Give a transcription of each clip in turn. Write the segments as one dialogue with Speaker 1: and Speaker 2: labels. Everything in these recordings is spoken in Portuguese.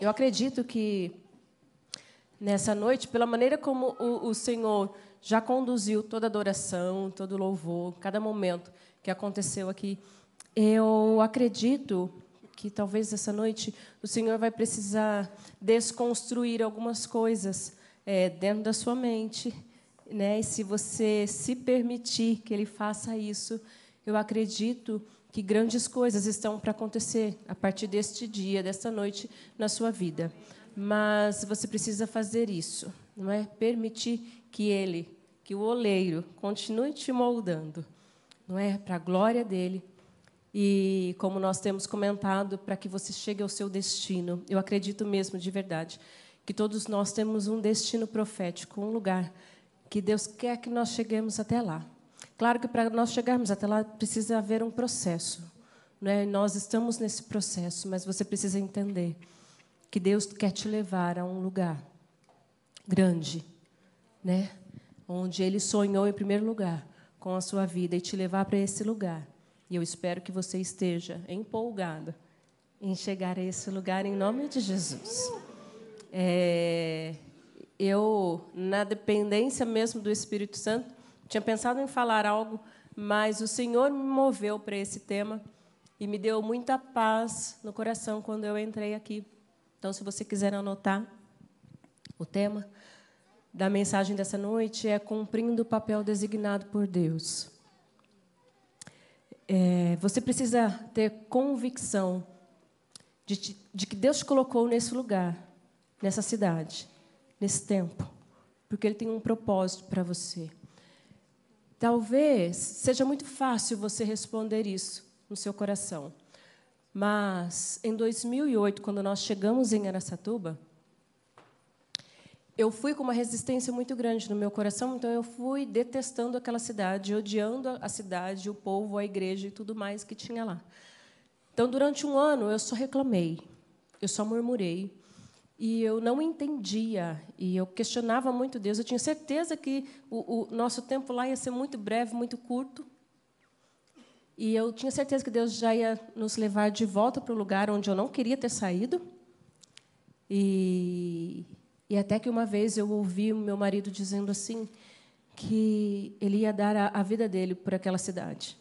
Speaker 1: Eu acredito que nessa noite, pela maneira como o, o Senhor já conduziu toda adoração, todo louvor, cada momento que aconteceu aqui, eu acredito que talvez essa noite o Senhor vai precisar desconstruir algumas coisas é, dentro da sua mente, né? E se você se permitir que Ele faça isso, eu acredito que grandes coisas estão para acontecer a partir deste dia, desta noite na sua vida. Mas você precisa fazer isso, não é? Permitir que ele, que o oleiro, continue te moldando, não é? Para a glória dele. E como nós temos comentado, para que você chegue ao seu destino. Eu acredito mesmo de verdade que todos nós temos um destino profético, um lugar que Deus quer que nós cheguemos até lá. Claro que para nós chegarmos até lá precisa haver um processo. Né? Nós estamos nesse processo, mas você precisa entender que Deus quer te levar a um lugar grande, né? onde Ele sonhou em primeiro lugar com a sua vida e te levar para esse lugar. E eu espero que você esteja empolgado em chegar a esse lugar em nome de Jesus. É, eu, na dependência mesmo do Espírito Santo, tinha pensado em falar algo, mas o Senhor me moveu para esse tema e me deu muita paz no coração quando eu entrei aqui. Então, se você quiser anotar o tema da mensagem dessa noite é cumprindo o papel designado por Deus. É, você precisa ter convicção de, de que Deus te colocou nesse lugar, nessa cidade, nesse tempo, porque Ele tem um propósito para você. Talvez seja muito fácil você responder isso no seu coração. Mas em 2008, quando nós chegamos em Aracatuba, eu fui com uma resistência muito grande no meu coração, então eu fui detestando aquela cidade, odiando a cidade, o povo, a igreja e tudo mais que tinha lá. Então, durante um ano, eu só reclamei, eu só murmurei, e eu não entendia, e eu questionava muito Deus. Eu tinha certeza que o, o, nosso tempo lá ia ser muito breve, muito curto. E eu tinha certeza que Deus já ia nos levar de volta para o lugar onde eu não queria ter saído. E, e até que uma vez eu ouvi o meu marido dizendo assim que ele ia dar a, a vida dele por aquela cidade.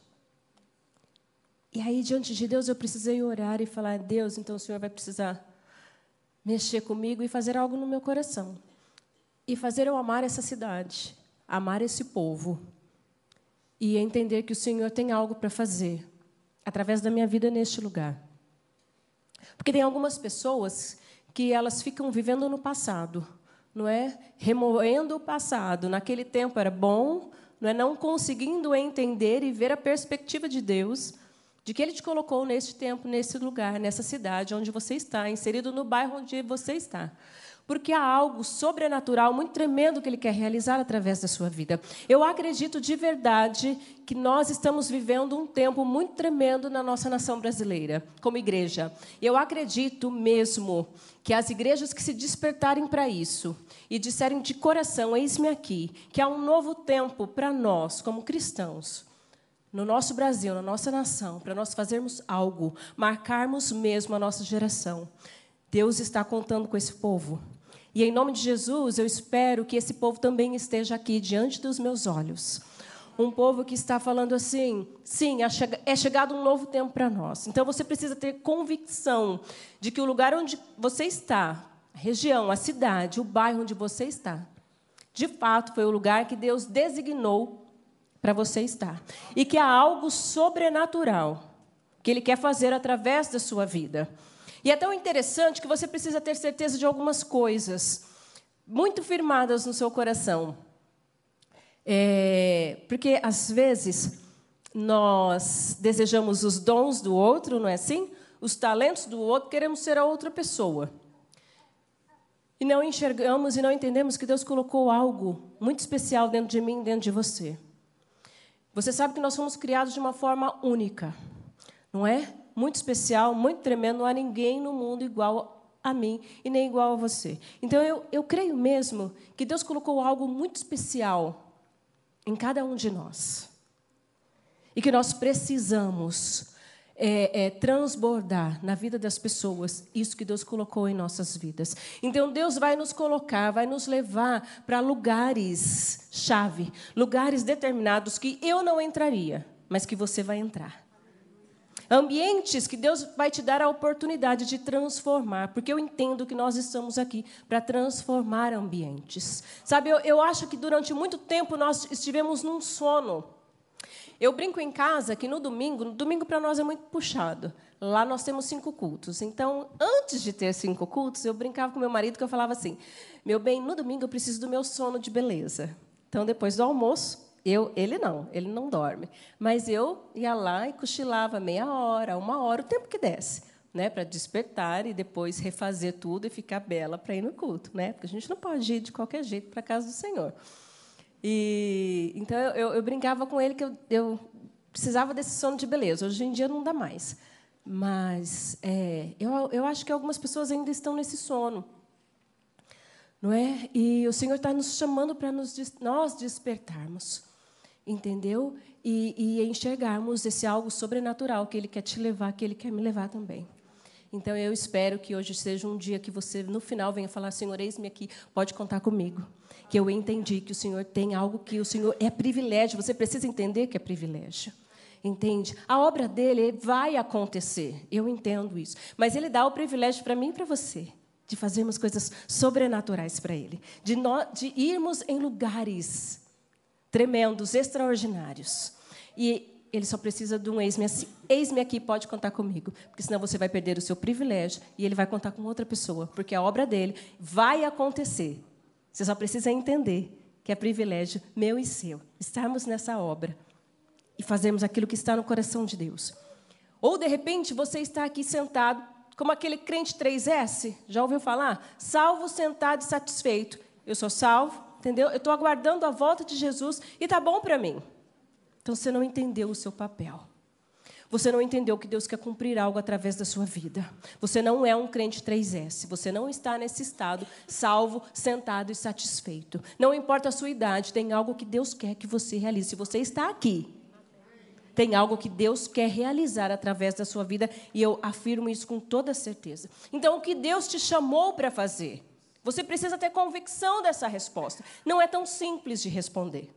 Speaker 1: E aí, diante de Deus, eu precisei orar e falar: Deus, então o Senhor vai precisar mexer comigo e fazer algo no meu coração. E fazer eu amar essa cidade, amar esse povo. E entender que o Senhor tem algo para fazer através da minha vida neste lugar. Porque tem algumas pessoas que elas ficam vivendo no passado, não é? Remoendo o passado. Naquele tempo era bom, não é? Não conseguindo entender e ver a perspectiva de Deus de que Ele te colocou neste tempo, nesse lugar, nessa cidade onde você está, inserido no bairro onde você está. Porque há algo sobrenatural muito tremendo que Ele quer realizar através da sua vida. Eu acredito de verdade que nós estamos vivendo um tempo muito tremendo na nossa nação brasileira, como igreja. Eu acredito mesmo que as igrejas que se despertarem para isso e disserem de coração: eis-me aqui, que há um novo tempo para nós, como cristãos no nosso Brasil, na nossa nação, para nós fazermos algo, marcarmos mesmo a nossa geração. Deus está contando com esse povo. E em nome de Jesus, eu espero que esse povo também esteja aqui diante dos meus olhos. Um povo que está falando assim: sim, é chegado um novo tempo para nós. Então você precisa ter convicção de que o lugar onde você está, a região, a cidade, o bairro onde você está, de fato foi o lugar que Deus designou para você estar. E que há algo sobrenatural que Ele quer fazer através da sua vida. E é tão interessante que você precisa ter certeza de algumas coisas muito firmadas no seu coração. É, porque, às vezes, nós desejamos os dons do outro, não é assim? Os talentos do outro, queremos ser a outra pessoa. E não enxergamos e não entendemos que Deus colocou algo muito especial dentro de mim, dentro de você. Você sabe que nós fomos criados de uma forma única, não é? Muito especial, muito tremendo. Não há ninguém no mundo igual a mim e nem igual a você. Então eu, eu creio mesmo que Deus colocou algo muito especial em cada um de nós e que nós precisamos é, é, transbordar na vida das pessoas isso que Deus colocou em nossas vidas. Então, Deus vai nos colocar, vai nos levar para lugares-chave, lugares determinados que eu não entraria, mas que você vai entrar. Ambientes que Deus vai te dar a oportunidade de transformar, porque eu entendo que nós estamos aqui para transformar ambientes. Sabe, eu, eu acho que durante muito tempo nós estivemos num sono. Eu brinco em casa que no domingo, no domingo para nós é muito puxado. Lá nós temos cinco cultos. Então, antes de ter cinco cultos, eu brincava com meu marido que eu falava assim: meu bem, no domingo eu preciso do meu sono de beleza. Então, depois do almoço, eu, ele não, ele não dorme. Mas eu ia lá e cochilava meia hora, uma hora, o tempo que desse, né, para despertar e depois refazer tudo e ficar bela para ir no culto, né? Porque a gente não pode ir de qualquer jeito para casa do Senhor. E então eu, eu brincava com ele que eu, eu, precisava desse sono de beleza. Hoje em dia não dá mais, mas é, eu, eu acho que algumas pessoas ainda estão nesse sono não é? E o Senhor está nos chamando para nos, nós despertarmos entendeu? E, e enxergarmos esse algo sobrenatural que Ele quer te levar, que Ele quer me levar também. Então, eu espero que hoje seja um dia que você, no final, venha falar: Senhor, eis-me aqui, pode contar comigo. Que eu entendi que o Senhor tem algo que o Senhor é privilégio, você precisa entender que é privilégio. Entende? A obra dele vai acontecer, eu entendo isso. Mas ele dá o privilégio para mim e para você de fazermos coisas sobrenaturais para ele, de, nós, de irmos em lugares tremendos, extraordinários. E ele só precisa de um ex-me assim. Ex-me aqui, pode contar comigo, porque senão você vai perder o seu privilégio e ele vai contar com outra pessoa, porque a obra dele vai acontecer. Você só precisa entender que é privilégio meu e seu estarmos nessa obra e fazermos aquilo que está no coração de Deus. Ou, de repente, você está aqui sentado, como aquele crente 3S, já ouviu falar? Salvo, sentado e satisfeito. Eu sou salvo, entendeu? Eu estou aguardando a volta de Jesus e está bom para mim. Então você não entendeu o seu papel. Você não entendeu que Deus quer cumprir algo através da sua vida. Você não é um crente 3S. Você não está nesse estado salvo, sentado e satisfeito. Não importa a sua idade, tem algo que Deus quer que você realize. Se você está aqui, tem algo que Deus quer realizar através da sua vida e eu afirmo isso com toda certeza. Então, o que Deus te chamou para fazer? Você precisa ter convicção dessa resposta. Não é tão simples de responder.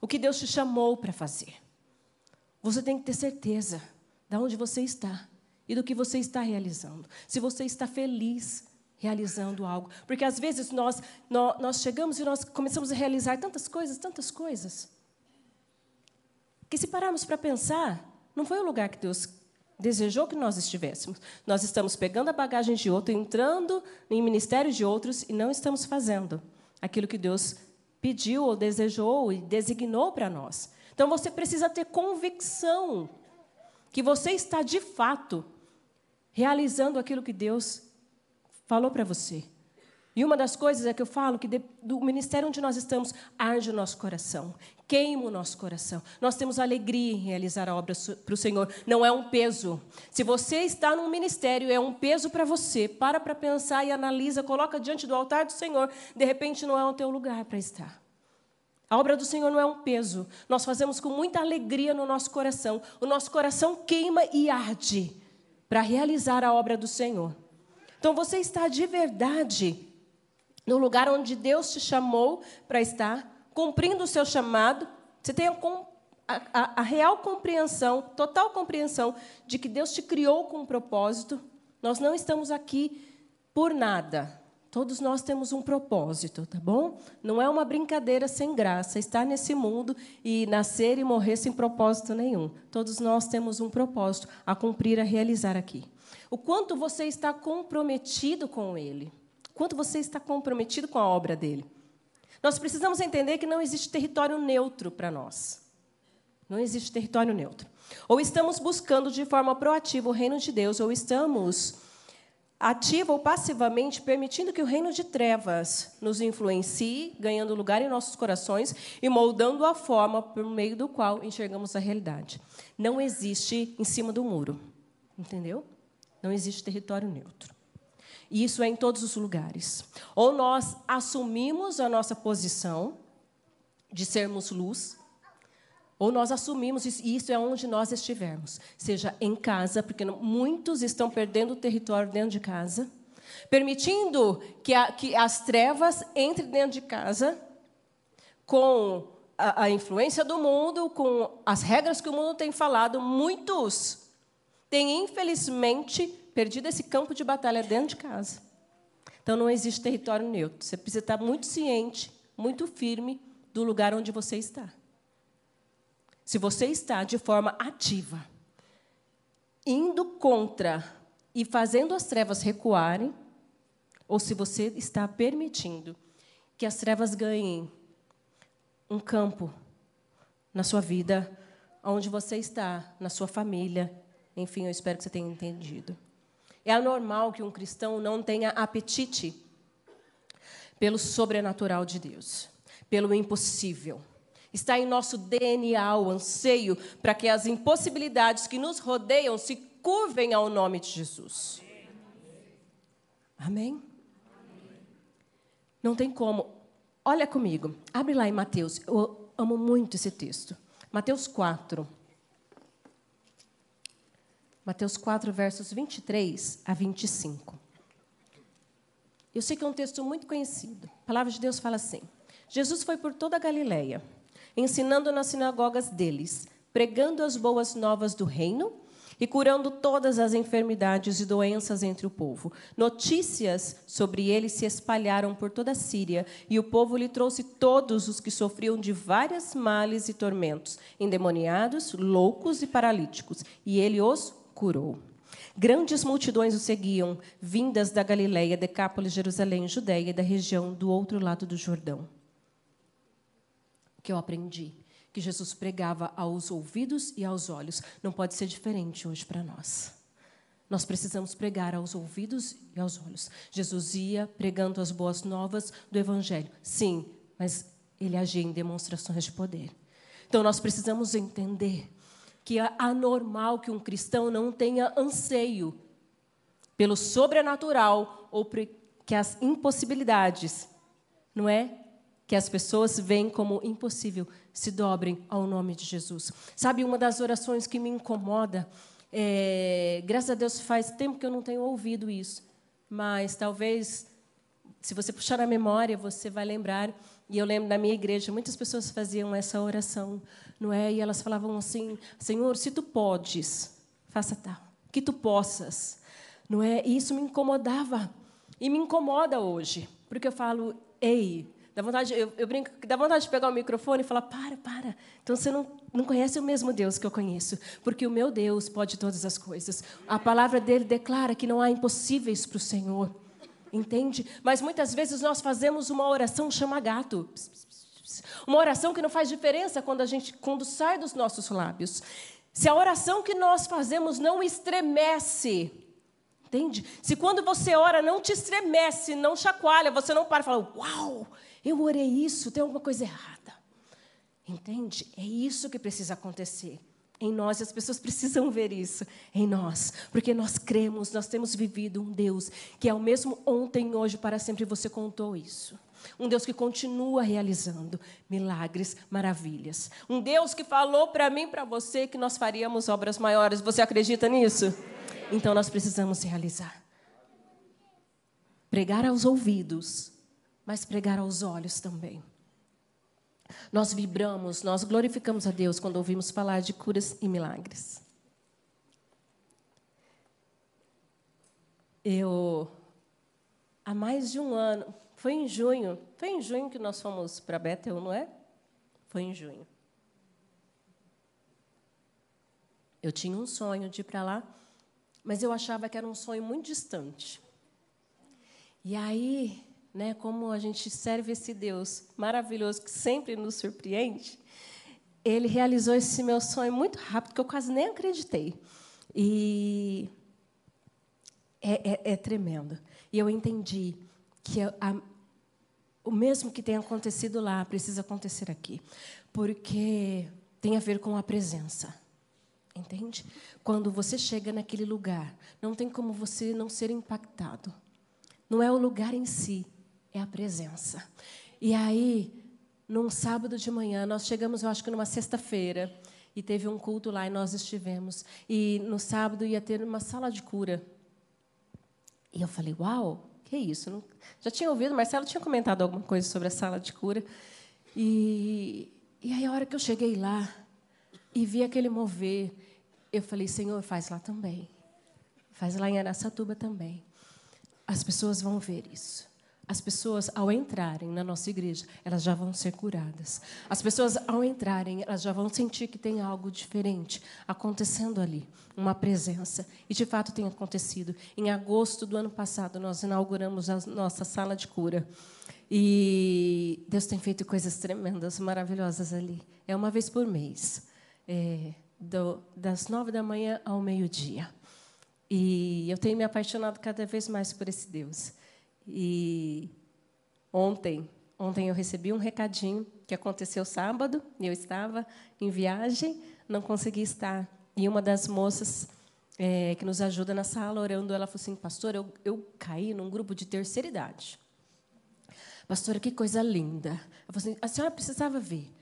Speaker 1: O que Deus te chamou para fazer. Você tem que ter certeza de onde você está e do que você está realizando. Se você está feliz realizando algo. Porque às vezes nós, nós, nós chegamos e nós começamos a realizar tantas coisas, tantas coisas. Que se pararmos para pensar, não foi o lugar que Deus desejou que nós estivéssemos. Nós estamos pegando a bagagem de outro, entrando em ministério de outros e não estamos fazendo aquilo que Deus pediu ou desejou e designou para nós. Então você precisa ter convicção que você está de fato realizando aquilo que Deus falou para você. E uma das coisas é que eu falo que do ministério onde nós estamos arde o nosso coração, queima o nosso coração. Nós temos alegria em realizar a obra para o Senhor, não é um peso. Se você está num ministério, é um peso para você. Para para pensar e analisa, coloca diante do altar do Senhor, de repente não é o teu lugar para estar. A obra do Senhor não é um peso. Nós fazemos com muita alegria no nosso coração. O nosso coração queima e arde para realizar a obra do Senhor. Então você está de verdade no lugar onde Deus te chamou para estar cumprindo o seu chamado, você tem a, a, a real compreensão, total compreensão de que Deus te criou com um propósito. Nós não estamos aqui por nada. Todos nós temos um propósito, tá bom? Não é uma brincadeira sem graça estar nesse mundo e nascer e morrer sem propósito nenhum. Todos nós temos um propósito a cumprir, a realizar aqui. O quanto você está comprometido com Ele? O quanto você está comprometido com a obra dele? Nós precisamos entender que não existe território neutro para nós. Não existe território neutro. Ou estamos buscando de forma proativa o reino de Deus, ou estamos ativa ou passivamente permitindo que o reino de trevas nos influencie, ganhando lugar em nossos corações e moldando a forma por meio do qual enxergamos a realidade. Não existe em cima do muro, entendeu? Não existe território neutro. E isso é em todos os lugares. Ou nós assumimos a nossa posição de sermos luz, Ou nós assumimos isso, e isso é onde nós estivermos, seja em casa, porque muitos estão perdendo o território dentro de casa, permitindo que, a, que as trevas entrem dentro de casa com a, a influência do mundo, com as regras que o mundo tem falado. Muitos têm, infelizmente, perdido esse campo de batalha dentro de casa. Então não existe território neutro. Você precisa estar muito ciente, muito firme do lugar onde você está. Se você está de forma ativa, indo contra e fazendo as trevas recuarem, ou se você está permitindo que as trevas ganhem um campo na sua vida, onde você está, na sua família, enfim, eu espero que você tenha entendido. É anormal que um cristão não tenha apetite pelo sobrenatural de Deus, pelo impossível. Está em nosso DNA o anseio para que as impossibilidades que nos rodeiam se curvem ao nome de Jesus. Amém? Não tem como. Olha comigo, abre lá em Mateus. Eu amo muito esse texto. Mateus 4. Mateus 4, versos 23 a 25. Eu sei que é um texto muito conhecido. A palavra de Deus fala assim: Jesus foi por toda a Galileia ensinando nas sinagogas deles, pregando as boas novas do reino e curando todas as enfermidades e doenças entre o povo. Notícias sobre ele se espalharam por toda a Síria, e o povo lhe trouxe todos os que sofriam de várias males e tormentos, endemoniados, loucos e paralíticos, e ele os curou. Grandes multidões o seguiam, vindas da Galiléia, Decápolis, Jerusalém, Judéia e da região do outro lado do Jordão que eu aprendi, que Jesus pregava aos ouvidos e aos olhos. Não pode ser diferente hoje para nós. Nós precisamos pregar aos ouvidos e aos olhos. Jesus ia pregando as boas novas do Evangelho. Sim, mas ele agia em demonstrações de poder. Então nós precisamos entender que é anormal que um cristão não tenha anseio pelo sobrenatural ou que as impossibilidades, não é? Que as pessoas veem como impossível se dobrem ao nome de Jesus. Sabe, uma das orações que me incomoda, é, graças a Deus faz tempo que eu não tenho ouvido isso, mas talvez, se você puxar na memória, você vai lembrar. E eu lembro da minha igreja, muitas pessoas faziam essa oração, não é? E elas falavam assim: Senhor, se tu podes, faça tal, que tu possas, não é? E isso me incomodava e me incomoda hoje, porque eu falo: Ei, Dá vontade, eu, eu brinco, dá vontade de pegar o microfone e falar: para, para. Então você não, não conhece o mesmo Deus que eu conheço, porque o meu Deus pode todas as coisas. A palavra dele declara que não há impossíveis para o Senhor. Entende? Mas muitas vezes nós fazemos uma oração chama gato. Uma oração que não faz diferença quando a gente quando sai dos nossos lábios. Se a oração que nós fazemos não estremece, entende? Se quando você ora não te estremece, não chacoalha, você não para e fala: "Uau!" Eu orei isso, tem alguma coisa errada. Entende? É isso que precisa acontecer em nós, e as pessoas precisam ver isso em nós, porque nós cremos, nós temos vivido um Deus que é o mesmo ontem, hoje, para sempre, você contou isso. Um Deus que continua realizando milagres, maravilhas. Um Deus que falou para mim, para você, que nós faríamos obras maiores. Você acredita nisso? Então nós precisamos realizar. Pregar aos ouvidos mas pregar aos olhos também. Nós vibramos, nós glorificamos a Deus quando ouvimos falar de curas e milagres. Eu, há mais de um ano, foi em junho, foi em junho que nós fomos para Bethel, não é? Foi em junho. Eu tinha um sonho de ir para lá, mas eu achava que era um sonho muito distante. E aí, né, como a gente serve esse Deus maravilhoso que sempre nos surpreende, ele realizou esse meu sonho muito rápido, que eu quase nem acreditei. E é, é, é tremendo. E eu entendi que a, o mesmo que tem acontecido lá precisa acontecer aqui, porque tem a ver com a presença. Entende? Quando você chega naquele lugar, não tem como você não ser impactado. Não é o lugar em si, é a presença. E aí, num sábado de manhã, nós chegamos, eu acho que numa sexta-feira, e teve um culto lá e nós estivemos. E no sábado ia ter uma sala de cura. E eu falei, uau, que isso? Não... Já tinha ouvido, Marcelo tinha comentado alguma coisa sobre a sala de cura. E, e aí, a hora que eu cheguei lá e vi aquele mover, eu falei, Senhor, faz lá também. Faz lá em Araçatuba também. As pessoas vão ver isso. As pessoas, ao entrarem na nossa igreja, elas já vão ser curadas. As pessoas, ao entrarem, elas já vão sentir que tem algo diferente acontecendo ali, uma presença. E, de fato, tem acontecido. Em agosto do ano passado, nós inauguramos a nossa sala de cura. E Deus tem feito coisas tremendas, maravilhosas ali. É uma vez por mês, é, do, das nove da manhã ao meio-dia. E eu tenho me apaixonado cada vez mais por esse Deus. E ontem, ontem eu recebi um recadinho que aconteceu sábado, eu estava em viagem, não consegui estar. E uma das moças é, que nos ajuda na sala, orando, ela falou assim, pastor, eu, eu caí num grupo de terceira idade. Pastora, que coisa linda. Eu falei assim, a senhora precisava ver.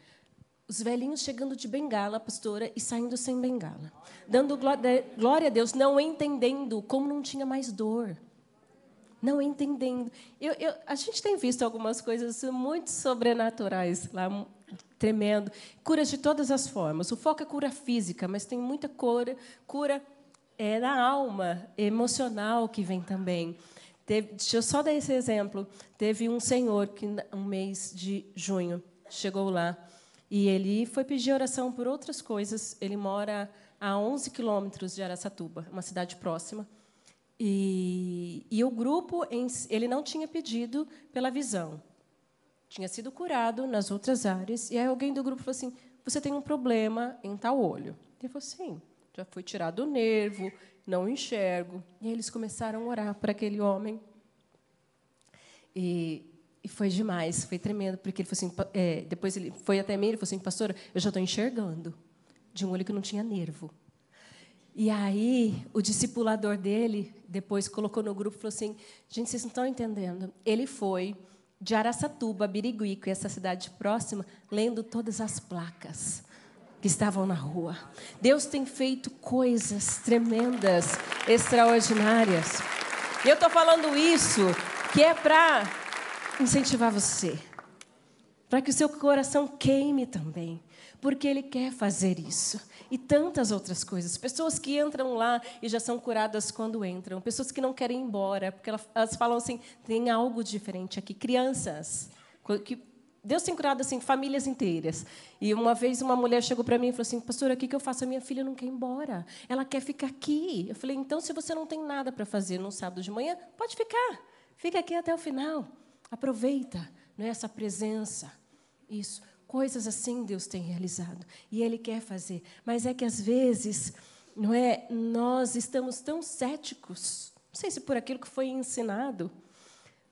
Speaker 1: Os velhinhos chegando de bengala, pastora, e saindo sem bengala. Dando glória a Deus, não entendendo como não tinha mais dor não entendendo. Eu, eu, a gente tem visto algumas coisas muito sobrenaturais lá, tremendo. Curas de todas as formas. O foco é cura física, mas tem muita cura, cura é, da alma, emocional que vem também. Teve, deixa eu só dar esse exemplo. Teve um senhor que, um mês de junho, chegou lá e ele foi pedir oração por outras coisas. Ele mora a 11 quilômetros de Araçatuba, uma cidade próxima. E, e o grupo, ele não tinha pedido pela visão. Tinha sido curado nas outras áreas. E aí alguém do grupo falou assim, você tem um problema em tal olho. Ele falou, sim, já foi tirado o nervo, não enxergo. E eles começaram a orar para aquele homem. E, e foi demais, foi tremendo, porque ele falou assim, é, depois ele foi até mim e falou assim, pastora, eu já estou enxergando de um olho que não tinha nervo. E aí, o discipulador dele, depois colocou no grupo e falou assim: gente, vocês não estão entendendo. Ele foi de Araçatuba, Birigui, que é essa cidade próxima, lendo todas as placas que estavam na rua. Deus tem feito coisas tremendas, extraordinárias. E eu estou falando isso que é para incentivar você, para que o seu coração queime também, porque Ele quer fazer isso e tantas outras coisas. Pessoas que entram lá e já são curadas quando entram. Pessoas que não querem ir embora, porque elas falam assim: tem algo diferente aqui. Crianças, que Deus tem curado assim famílias inteiras. E uma vez uma mulher chegou para mim e falou assim: Pastor, o que eu faço? A minha filha não quer ir embora. Ela quer ficar aqui. Eu falei: Então, se você não tem nada para fazer no sábado de manhã, pode ficar. Fica aqui até o final. Aproveita não é essa presença. Isso. Coisas assim Deus tem realizado e Ele quer fazer, mas é que às vezes, não é? Nós estamos tão céticos, não sei se por aquilo que foi ensinado,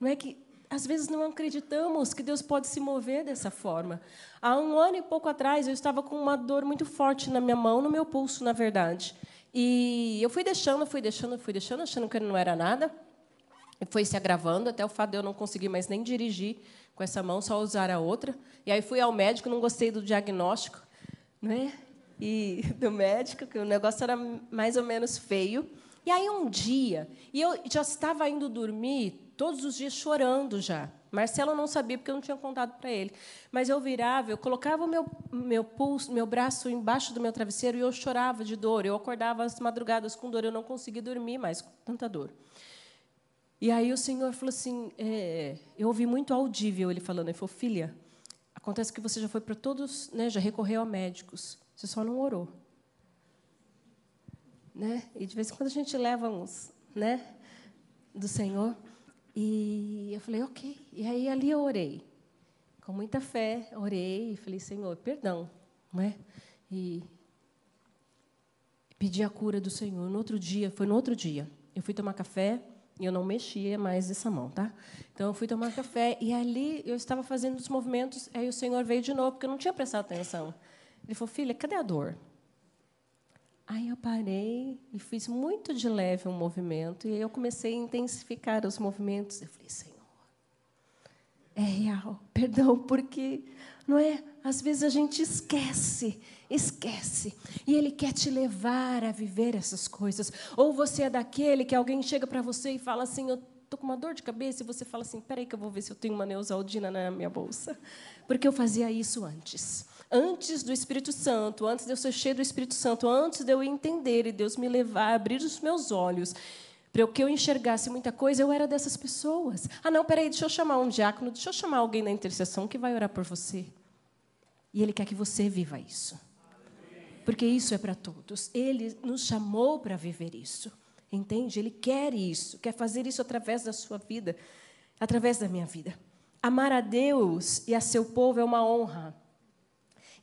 Speaker 1: não é que às vezes não acreditamos que Deus pode se mover dessa forma. Há um ano e pouco atrás eu estava com uma dor muito forte na minha mão, no meu pulso, na verdade, e eu fui deixando, fui deixando, fui deixando, achando que não era nada. Foi se agravando até o fato de eu não conseguir mais nem dirigir com essa mão, só usar a outra. E aí fui ao médico, não gostei do diagnóstico, né? E do médico, que o negócio era mais ou menos feio. E aí um dia, e eu já estava indo dormir todos os dias chorando já. Marcelo não sabia porque eu não tinha contado para ele. Mas eu virava, eu colocava o meu meu pulso, meu braço embaixo do meu travesseiro e eu chorava de dor. Eu acordava às madrugadas com dor, eu não conseguia dormir mais com tanta dor. E aí o Senhor falou assim, é, eu ouvi muito audível ele falando, ele falou, filha, acontece que você já foi para todos, né, já recorreu a médicos, você só não orou. Né? E de vez em quando a gente leva uns, né, do Senhor. E eu falei, ok. E aí ali eu orei, com muita fé, orei e falei, Senhor, perdão, não é? E pedi a cura do Senhor. No outro dia, foi no outro dia, eu fui tomar café eu não mexia mais essa mão, tá? Então eu fui tomar café e ali eu estava fazendo os movimentos, aí o Senhor veio de novo porque eu não tinha prestado atenção. Ele falou: "Filha, cadê a dor?" Aí eu parei e fiz muito de leve um movimento e eu comecei a intensificar os movimentos. Eu falei: "Senhor, é real. Perdão, porque não é? Às vezes a gente esquece, esquece. E Ele quer te levar a viver essas coisas. Ou você é daquele que alguém chega para você e fala assim: Eu estou com uma dor de cabeça, e você fala assim: Peraí, que eu vou ver se eu tenho uma Neusaldina na minha bolsa. Porque eu fazia isso antes. Antes do Espírito Santo, antes de eu ser cheio do Espírito Santo, antes de eu entender e Deus me levar, abrir os meus olhos para que eu enxergasse muita coisa, eu era dessas pessoas. Ah, não, peraí, deixa eu chamar um diácono, deixa eu chamar alguém na intercessão que vai orar por você. E Ele quer que você viva isso. Porque isso é para todos. Ele nos chamou para viver isso. Entende? Ele quer isso, quer fazer isso através da sua vida, através da minha vida. Amar a Deus e a seu povo é uma honra.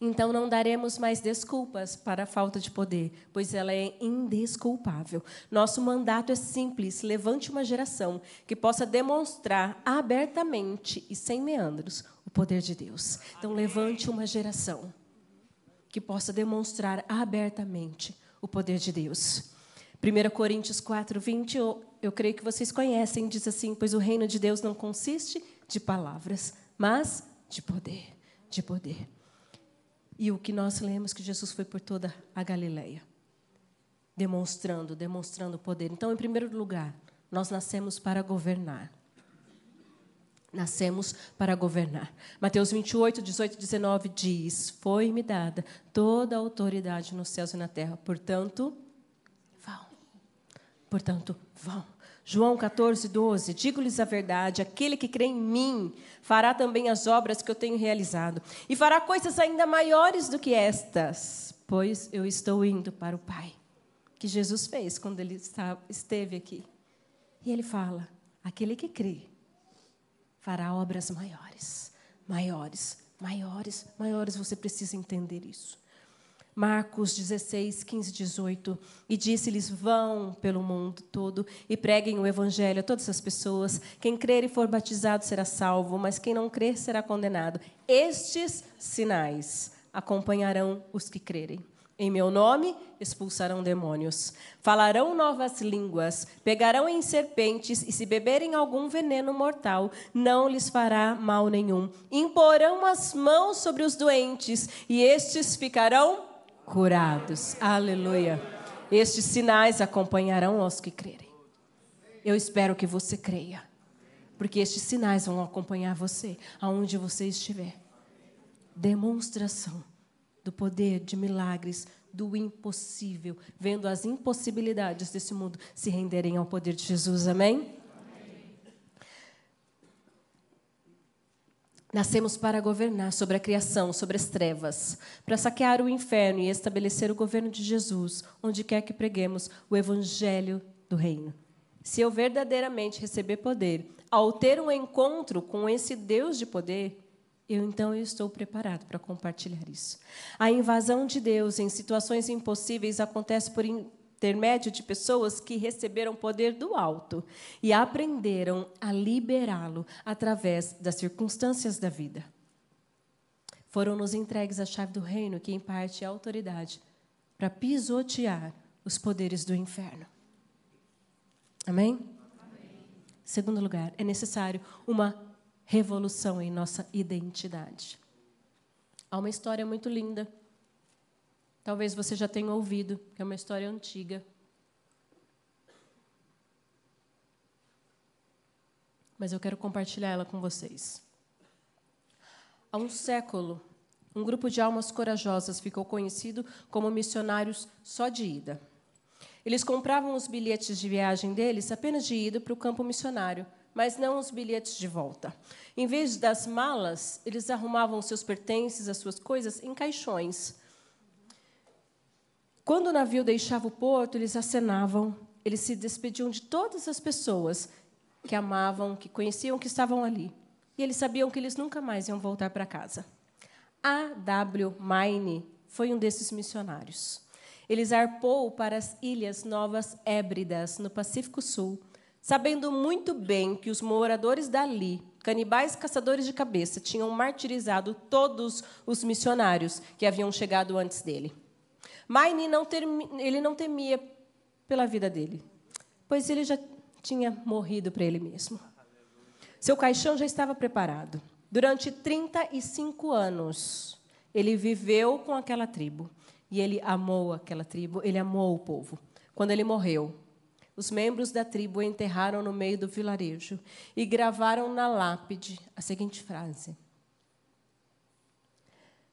Speaker 1: Então não daremos mais desculpas para a falta de poder, pois ela é indesculpável. Nosso mandato é simples: levante uma geração que possa demonstrar abertamente e sem meandros o poder de Deus. Então levante uma geração que possa demonstrar abertamente o poder de Deus. 1 Coríntios 4, 20, eu, eu creio que vocês conhecem, diz assim: Pois o reino de Deus não consiste de palavras, mas de poder. De poder. E o que nós lemos que Jesus foi por toda a Galileia, demonstrando, demonstrando o poder. Então, em primeiro lugar, nós nascemos para governar. Nascemos para governar. Mateus 28, 18 e 19 diz: Foi-me dada toda a autoridade nos céus e na terra, portanto, vão. Portanto, vão. João 14, 12. Digo-lhes a verdade: aquele que crê em mim fará também as obras que eu tenho realizado, e fará coisas ainda maiores do que estas, pois eu estou indo para o Pai. Que Jesus fez quando ele esteve aqui. E ele fala: aquele que crê fará obras maiores, maiores, maiores, maiores. Você precisa entender isso. Marcos 16, 15, 18. E disse-lhes: Vão pelo mundo todo e preguem o evangelho a todas as pessoas. Quem crer e for batizado será salvo, mas quem não crer será condenado. Estes sinais acompanharão os que crerem. Em meu nome expulsarão demônios, falarão novas línguas, pegarão em serpentes, e se beberem algum veneno mortal, não lhes fará mal nenhum. Imporão as mãos sobre os doentes, e estes ficarão curados. Aleluia. Estes sinais acompanharão os que crerem. Eu espero que você creia, porque estes sinais vão acompanhar você aonde você estiver. Demonstração do poder de milagres, do impossível, vendo as impossibilidades desse mundo se renderem ao poder de Jesus. Amém? Nascemos para governar sobre a criação, sobre as trevas, para saquear o inferno e estabelecer o governo de Jesus, onde quer que preguemos o evangelho do reino. Se eu verdadeiramente receber poder, ao ter um encontro com esse Deus de poder, eu então eu estou preparado para compartilhar isso. A invasão de Deus em situações impossíveis acontece por intermédio de pessoas que receberam poder do alto e aprenderam a liberá-lo através das circunstâncias da vida. Foram-nos entregues a chave do reino, que em parte é a autoridade, para pisotear os poderes do inferno. Amém? Amém? Segundo lugar, é necessário uma revolução em nossa identidade. Há uma história muito linda Talvez você já tenha ouvido, que é uma história antiga. Mas eu quero compartilhar ela com vocês. Há um século, um grupo de almas corajosas ficou conhecido como missionários só de ida. Eles compravam os bilhetes de viagem deles apenas de ida para o campo missionário, mas não os bilhetes de volta. Em vez das malas, eles arrumavam seus pertences, as suas coisas, em caixões quando o navio deixava o porto, eles acenavam, eles se despediam de todas as pessoas que amavam, que conheciam, que estavam ali. E eles sabiam que eles nunca mais iam voltar para casa. A. W. Maine foi um desses missionários. Ele zarpou para as Ilhas Novas Hébridas, no Pacífico Sul, sabendo muito bem que os moradores dali, canibais caçadores de cabeça, tinham martirizado todos os missionários que haviam chegado antes dele. Maine não ele não temia pela vida dele, pois ele já tinha morrido para ele mesmo. Seu caixão já estava preparado. Durante 35 anos, ele viveu com aquela tribo. E ele amou aquela tribo, ele amou o povo. Quando ele morreu, os membros da tribo o enterraram no meio do vilarejo e gravaram na lápide a seguinte frase: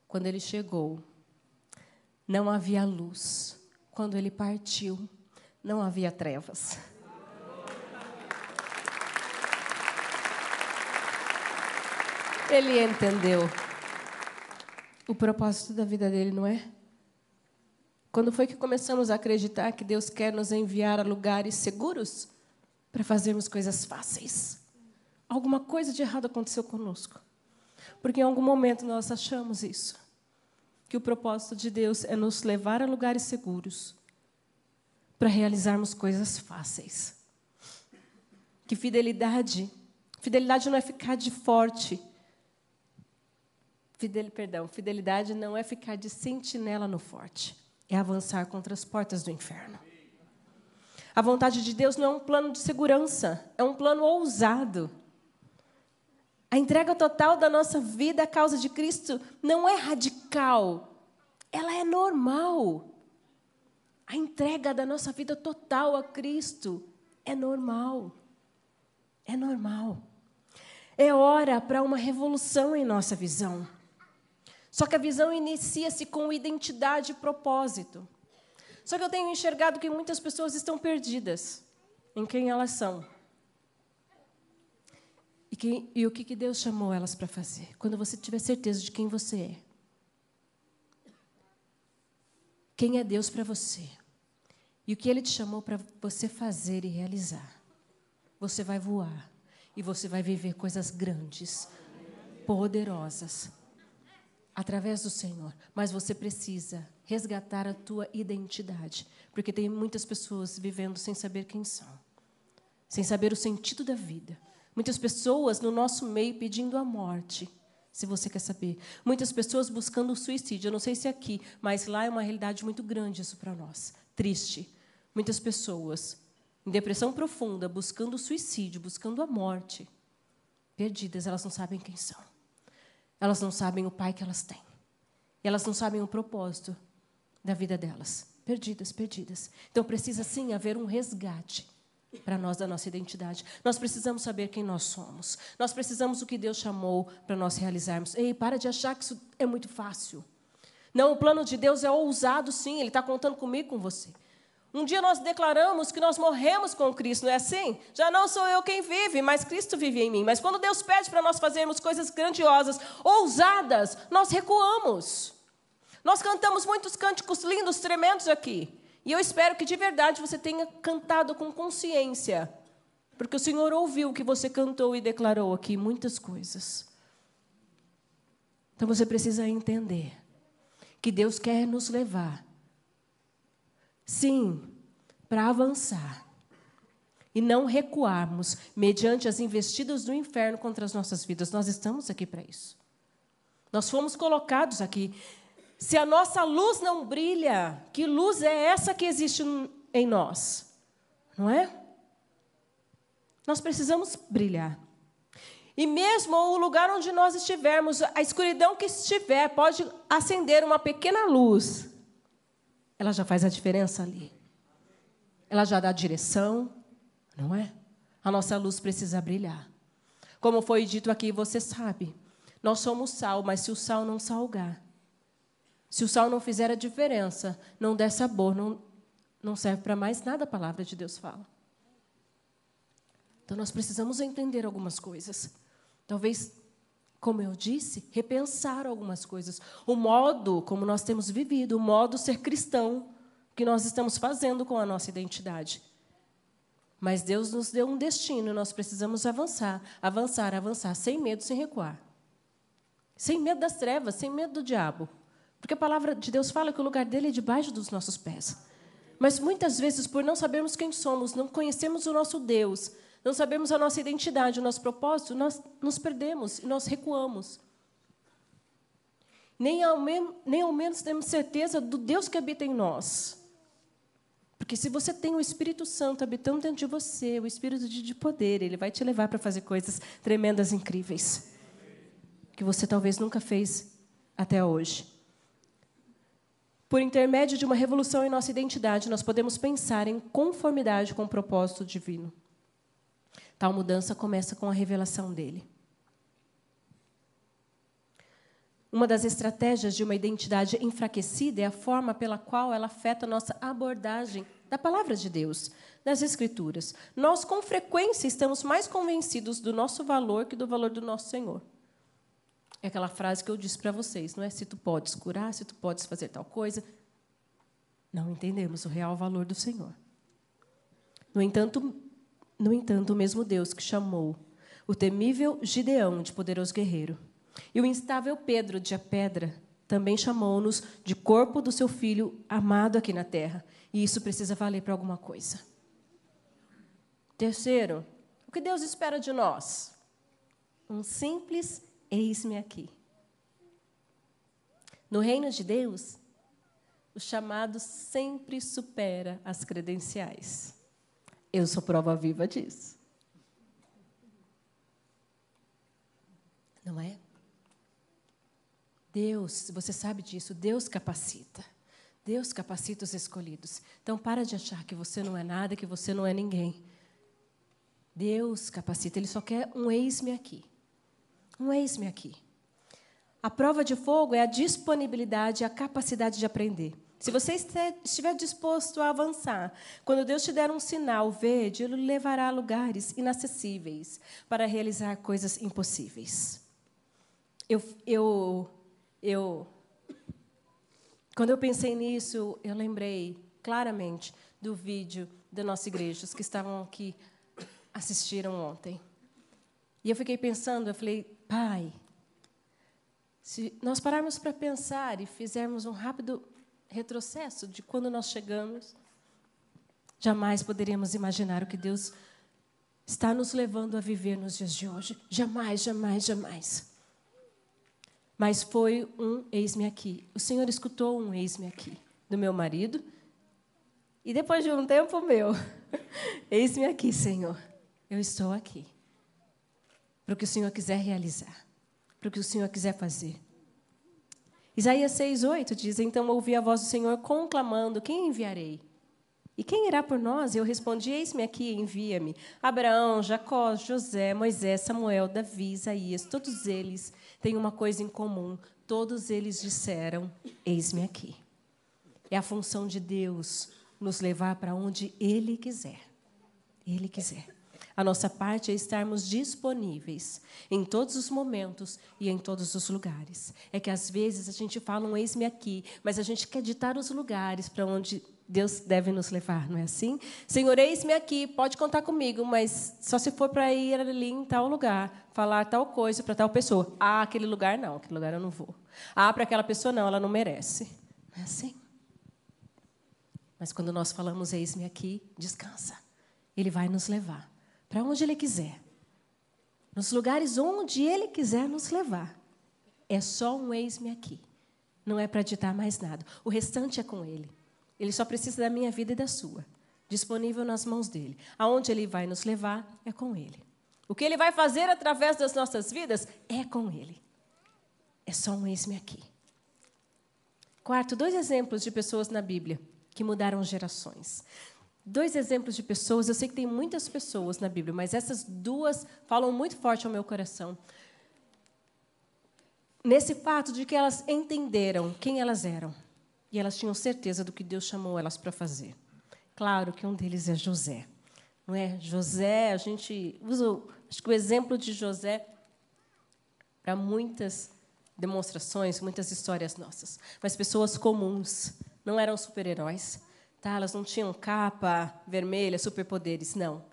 Speaker 1: Quando ele chegou, não havia luz. Quando ele partiu, não havia trevas. Ele entendeu o propósito da vida dele, não é? Quando foi que começamos a acreditar que Deus quer nos enviar a lugares seguros para fazermos coisas fáceis? Alguma coisa de errado aconteceu conosco. Porque em algum momento nós achamos isso. Que o propósito de Deus é nos levar a lugares seguros para realizarmos coisas fáceis. Que fidelidade, fidelidade não é ficar de forte. Fidel, perdão, fidelidade não é ficar de sentinela no forte é avançar contra as portas do inferno. A vontade de Deus não é um plano de segurança, é um plano ousado. A entrega total da nossa vida à causa de Cristo não é radical, ela é normal. A entrega da nossa vida total a Cristo é normal. É normal. É hora para uma revolução em nossa visão. Só que a visão inicia-se com identidade e propósito. Só que eu tenho enxergado que muitas pessoas estão perdidas em quem elas são. E, o que, que Deus chamou elas para fazer? Quando você tiver certeza de quem você é. Quem é Deus para você? E o que Ele te chamou para você fazer e realizar? Você vai voar. E você vai viver coisas grandes, poderosas através do Senhor, mas você precisa resgatar a tua identidade, porque tem muitas pessoas vivendo sem saber quem são, sem saber o sentido da vida. Muitas pessoas no nosso meio pedindo a morte, se você quer saber. Muitas pessoas buscando o suicídio. Eu não sei se é aqui, mas lá é uma realidade muito grande isso para nós. Triste. Muitas pessoas em depressão profunda, buscando o suicídio, buscando a morte. Perdidas, elas não sabem quem são. Elas não sabem o pai que elas têm. E elas não sabem o propósito da vida delas. Perdidas, perdidas. Então precisa sim haver um resgate para nós da nossa identidade. Nós precisamos saber quem nós somos. Nós precisamos o que Deus chamou para nós realizarmos. Ei, para de achar que isso é muito fácil. Não, o plano de Deus é ousado, sim. Ele está contando comigo, com você. Um dia nós declaramos que nós morremos com Cristo, não é assim? Já não sou eu quem vive, mas Cristo vive em mim. Mas quando Deus pede para nós fazermos coisas grandiosas, ousadas, nós recuamos. Nós cantamos muitos cânticos lindos, tremendos aqui. E eu espero que de verdade você tenha cantado com consciência. Porque o Senhor ouviu o que você cantou e declarou aqui muitas coisas. Então você precisa entender que Deus quer nos levar Sim, para avançar e não recuarmos mediante as investidas do inferno contra as nossas vidas. Nós estamos aqui para isso. Nós fomos colocados aqui. Se a nossa luz não brilha, que luz é essa que existe em nós? Não é? Nós precisamos brilhar. E mesmo o lugar onde nós estivermos, a escuridão que estiver, pode acender uma pequena luz ela já faz a diferença ali. Ela já dá direção, não é? A nossa luz precisa brilhar. Como foi dito aqui, você sabe, nós somos sal, mas se o sal não salgar, se o sal não fizer a diferença, não der sabor, não, não serve para mais nada a palavra de Deus fala. Então nós precisamos entender algumas coisas. Talvez como eu disse, repensar algumas coisas. O modo como nós temos vivido, o modo ser cristão que nós estamos fazendo com a nossa identidade. Mas Deus nos deu um destino, nós precisamos avançar, avançar, avançar, sem medo, sem recuar. Sem medo das trevas, sem medo do diabo. Porque a palavra de Deus fala que o lugar dele é debaixo dos nossos pés. Mas muitas vezes, por não sabermos quem somos, não conhecemos o nosso Deus, não sabemos a nossa identidade, o nosso propósito, nós nos perdemos e nós recuamos. Nem ao, nem ao menos temos certeza do Deus que habita em nós. Porque se você tem o Espírito Santo habitando dentro de você, o Espírito de poder, ele vai te levar para fazer coisas tremendas, incríveis, que você talvez nunca fez até hoje. Por intermédio de uma revolução em nossa identidade, nós podemos pensar em conformidade com o propósito divino. Tal mudança começa com a revelação dele. Uma das estratégias de uma identidade enfraquecida é a forma pela qual ela afeta a nossa abordagem da palavra de Deus, das Escrituras. Nós, com frequência, estamos mais convencidos do nosso valor que do valor do nosso Senhor. É aquela frase que eu disse para vocês, não é? Se tu podes curar, se tu podes fazer tal coisa. Não entendemos o real valor do Senhor. No entanto, no entanto, o mesmo Deus que chamou o temível Gideão de poderoso guerreiro e o instável Pedro de a pedra também chamou-nos de corpo do seu filho amado aqui na terra. E isso precisa valer para alguma coisa. Terceiro, o que Deus espera de nós? Um simples eis-me aqui. No reino de Deus, o chamado sempre supera as credenciais. Eu sou prova viva disso. Não é? Deus, você sabe disso, Deus capacita. Deus capacita os escolhidos. Então, para de achar que você não é nada, que você não é ninguém. Deus capacita, Ele só quer um eis-me aqui. Um eis-me aqui. A prova de fogo é a disponibilidade e a capacidade de aprender. Se você estiver disposto a avançar, quando Deus te der um sinal verde, Ele levará a lugares inacessíveis para realizar coisas impossíveis. Eu, eu eu, quando eu pensei nisso, eu lembrei claramente do vídeo da nossa igreja, os que estavam aqui assistiram ontem. E eu fiquei pensando, eu falei, pai, se nós pararmos para pensar e fizermos um rápido retrocesso de quando nós chegamos, jamais poderíamos imaginar o que Deus está nos levando a viver nos dias de hoje. Jamais, jamais, jamais. Mas foi um eis-me aqui. O Senhor escutou um eis-me aqui do meu marido. E depois de um tempo meu, eis-me aqui, Senhor. Eu estou aqui. Para o que o Senhor quiser realizar. Para o que o Senhor quiser fazer. Isaías 6,8 diz: Então ouvi a voz do Senhor conclamando: Quem enviarei? E quem irá por nós? Eu respondi: Eis-me aqui, envia-me. Abraão, Jacó, José, Moisés, Samuel, Davi, Isaías, todos eles têm uma coisa em comum. Todos eles disseram: Eis-me aqui. É a função de Deus nos levar para onde Ele quiser. Ele quiser. A nossa parte é estarmos disponíveis em todos os momentos e em todos os lugares. É que às vezes a gente fala um eis-me aqui, mas a gente quer ditar os lugares para onde Deus deve nos levar, não é assim? Senhor, eis-me aqui, pode contar comigo, mas só se for para ir ali em tal lugar, falar tal coisa para tal pessoa. Ah, aquele lugar não, aquele lugar eu não vou. Ah, para aquela pessoa não, ela não merece. Não é assim? Mas quando nós falamos eis-me aqui, descansa. Ele vai nos levar para onde ele quiser. Nos lugares onde ele quiser nos levar. É só um eis-me aqui. Não é para ditar mais nada. O restante é com ele. Ele só precisa da minha vida e da sua, disponível nas mãos dele. Aonde ele vai nos levar é com ele. O que ele vai fazer através das nossas vidas é com ele. É só um eis-me aqui. Quarto, dois exemplos de pessoas na Bíblia que mudaram gerações. Dois exemplos de pessoas, eu sei que tem muitas pessoas na Bíblia, mas essas duas falam muito forte ao meu coração. Nesse fato de que elas entenderam quem elas eram e elas tinham certeza do que Deus chamou elas para fazer. Claro que um deles é José. Não é? José, a gente usa, acho que o exemplo de José para muitas demonstrações, muitas histórias nossas. Mas pessoas comuns, não eram super-heróis, tá? Elas não tinham capa vermelha, superpoderes, não.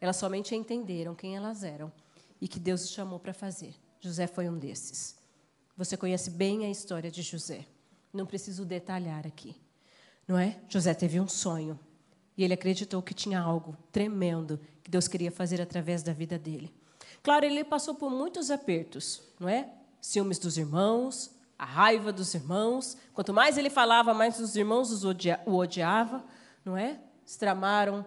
Speaker 1: Elas somente entenderam quem elas eram e que Deus os chamou para fazer. José foi um desses. Você conhece bem a história de José. Não preciso detalhar aqui. Não é? José teve um sonho e ele acreditou que tinha algo tremendo que Deus queria fazer através da vida dele. Claro, ele passou por muitos apertos, não é? Ciúmes dos irmãos, a raiva dos irmãos. Quanto mais ele falava, mais os irmãos o odiavam, não é? se tramaram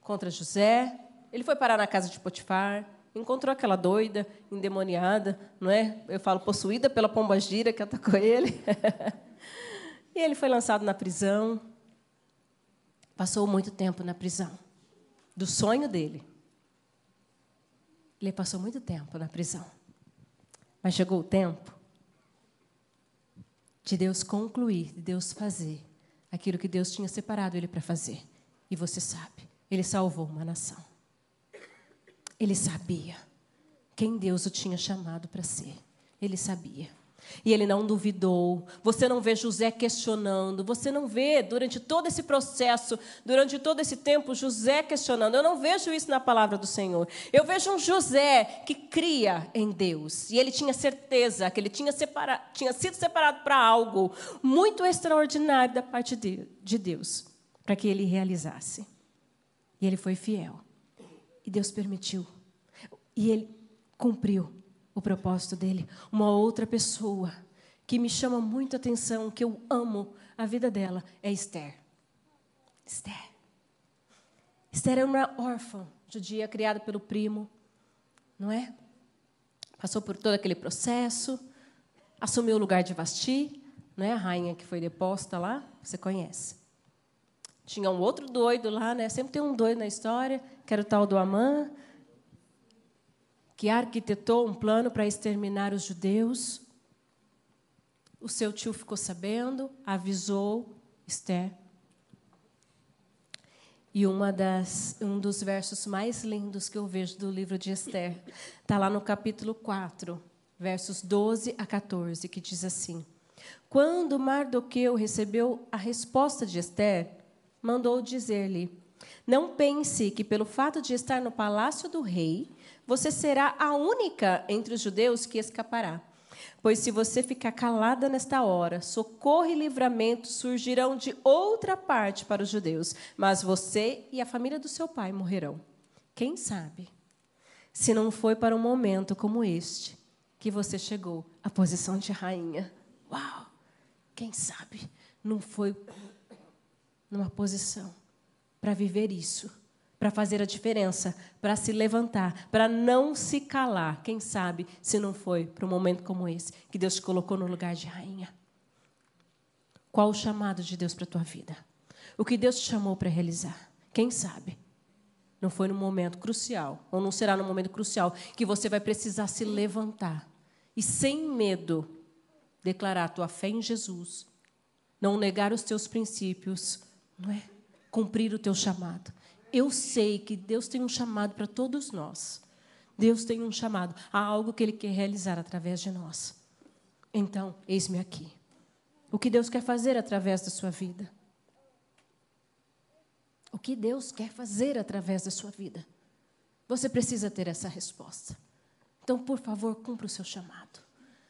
Speaker 1: contra José. Ele foi parar na casa de Potifar, encontrou aquela doida, endemoniada, não é? Eu falo possuída pela pomba gira que atacou ele. e ele foi lançado na prisão. Passou muito tempo na prisão. Do sonho dele. Ele passou muito tempo na prisão. Mas chegou o tempo de Deus concluir, de Deus fazer aquilo que Deus tinha separado ele para fazer. E você sabe, ele salvou uma nação. Ele sabia quem Deus o tinha chamado para ser. Ele sabia. E ele não duvidou. Você não vê José questionando. Você não vê, durante todo esse processo, durante todo esse tempo, José questionando. Eu não vejo isso na palavra do Senhor. Eu vejo um José que cria em Deus. E ele tinha certeza que ele tinha, tinha sido separado para algo muito extraordinário da parte de, de Deus, para que ele realizasse. E ele foi fiel. E Deus permitiu. E ele cumpriu o propósito dele. Uma outra pessoa que me chama muito atenção, que eu amo a vida dela, é Esther. Esther. Esther era uma órfã judia criada pelo primo, não é? Passou por todo aquele processo, assumiu o lugar de Vasti, não é? A rainha que foi deposta lá, você conhece. Tinha um outro doido lá, né? Sempre tem um doido na história, que era o tal do Amã, que arquitetou um plano para exterminar os judeus. O seu tio ficou sabendo, avisou Esther. E uma das, um dos versos mais lindos que eu vejo do livro de Esther está lá no capítulo 4, versos 12 a 14, que diz assim: Quando Mardoqueu recebeu a resposta de Esther, mandou dizer-lhe: Não pense que, pelo fato de estar no palácio do rei, você será a única entre os judeus que escapará. Pois se você ficar calada nesta hora, socorro e livramento surgirão de outra parte para os judeus, mas você e a família do seu pai morrerão. Quem sabe? Se não foi para um momento como este que você chegou à posição de rainha. Uau! Quem sabe? Não foi numa posição para viver isso para fazer a diferença, para se levantar, para não se calar. Quem sabe se não foi para um momento como esse que Deus te colocou no lugar de rainha? Qual o chamado de Deus para a tua vida? O que Deus te chamou para realizar? Quem sabe? Não foi no momento crucial, ou não será no momento crucial, que você vai precisar se levantar e, sem medo, declarar a tua fé em Jesus, não negar os teus princípios, não é? Cumprir o teu chamado eu sei que Deus tem um chamado para todos nós. Deus tem um chamado a algo que Ele quer realizar através de nós. Então, eis-me aqui. O que Deus quer fazer através da sua vida? O que Deus quer fazer através da sua vida? Você precisa ter essa resposta. Então, por favor, cumpra o seu chamado.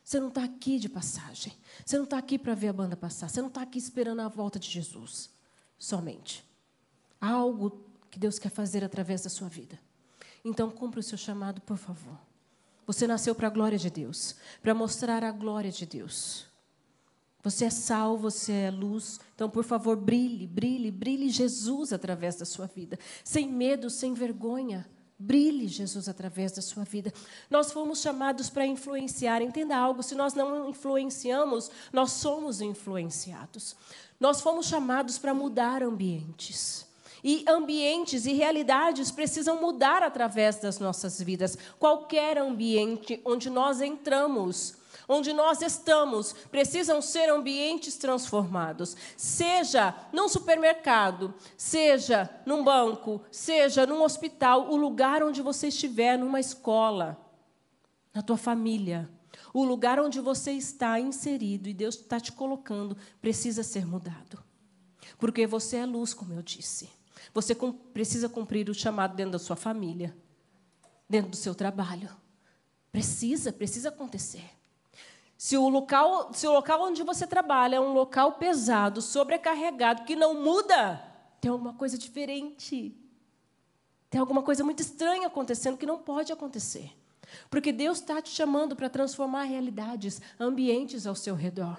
Speaker 1: Você não está aqui de passagem. Você não está aqui para ver a banda passar. Você não está aqui esperando a volta de Jesus somente. Algo que Deus quer fazer através da sua vida. Então, cumpra o seu chamado, por favor. Você nasceu para a glória de Deus, para mostrar a glória de Deus. Você é sal, você é luz. Então, por favor, brilhe, brilhe, brilhe Jesus através da sua vida. Sem medo, sem vergonha. Brilhe Jesus através da sua vida. Nós fomos chamados para influenciar. Entenda algo: se nós não influenciamos, nós somos influenciados. Nós fomos chamados para mudar ambientes. E ambientes e realidades precisam mudar através das nossas vidas. Qualquer ambiente onde nós entramos, onde nós estamos, precisam ser ambientes transformados. Seja num supermercado, seja num banco, seja num hospital, o lugar onde você estiver, numa escola, na tua família. O lugar onde você está inserido e Deus está te colocando precisa ser mudado. Porque você é luz, como eu disse. Você precisa cumprir o chamado dentro da sua família, dentro do seu trabalho. Precisa, precisa acontecer. Se o local, se o local onde você trabalha é um local pesado, sobrecarregado, que não muda, tem alguma coisa diferente. Tem alguma coisa muito estranha acontecendo que não pode acontecer. Porque Deus está te chamando para transformar realidades, ambientes ao seu redor.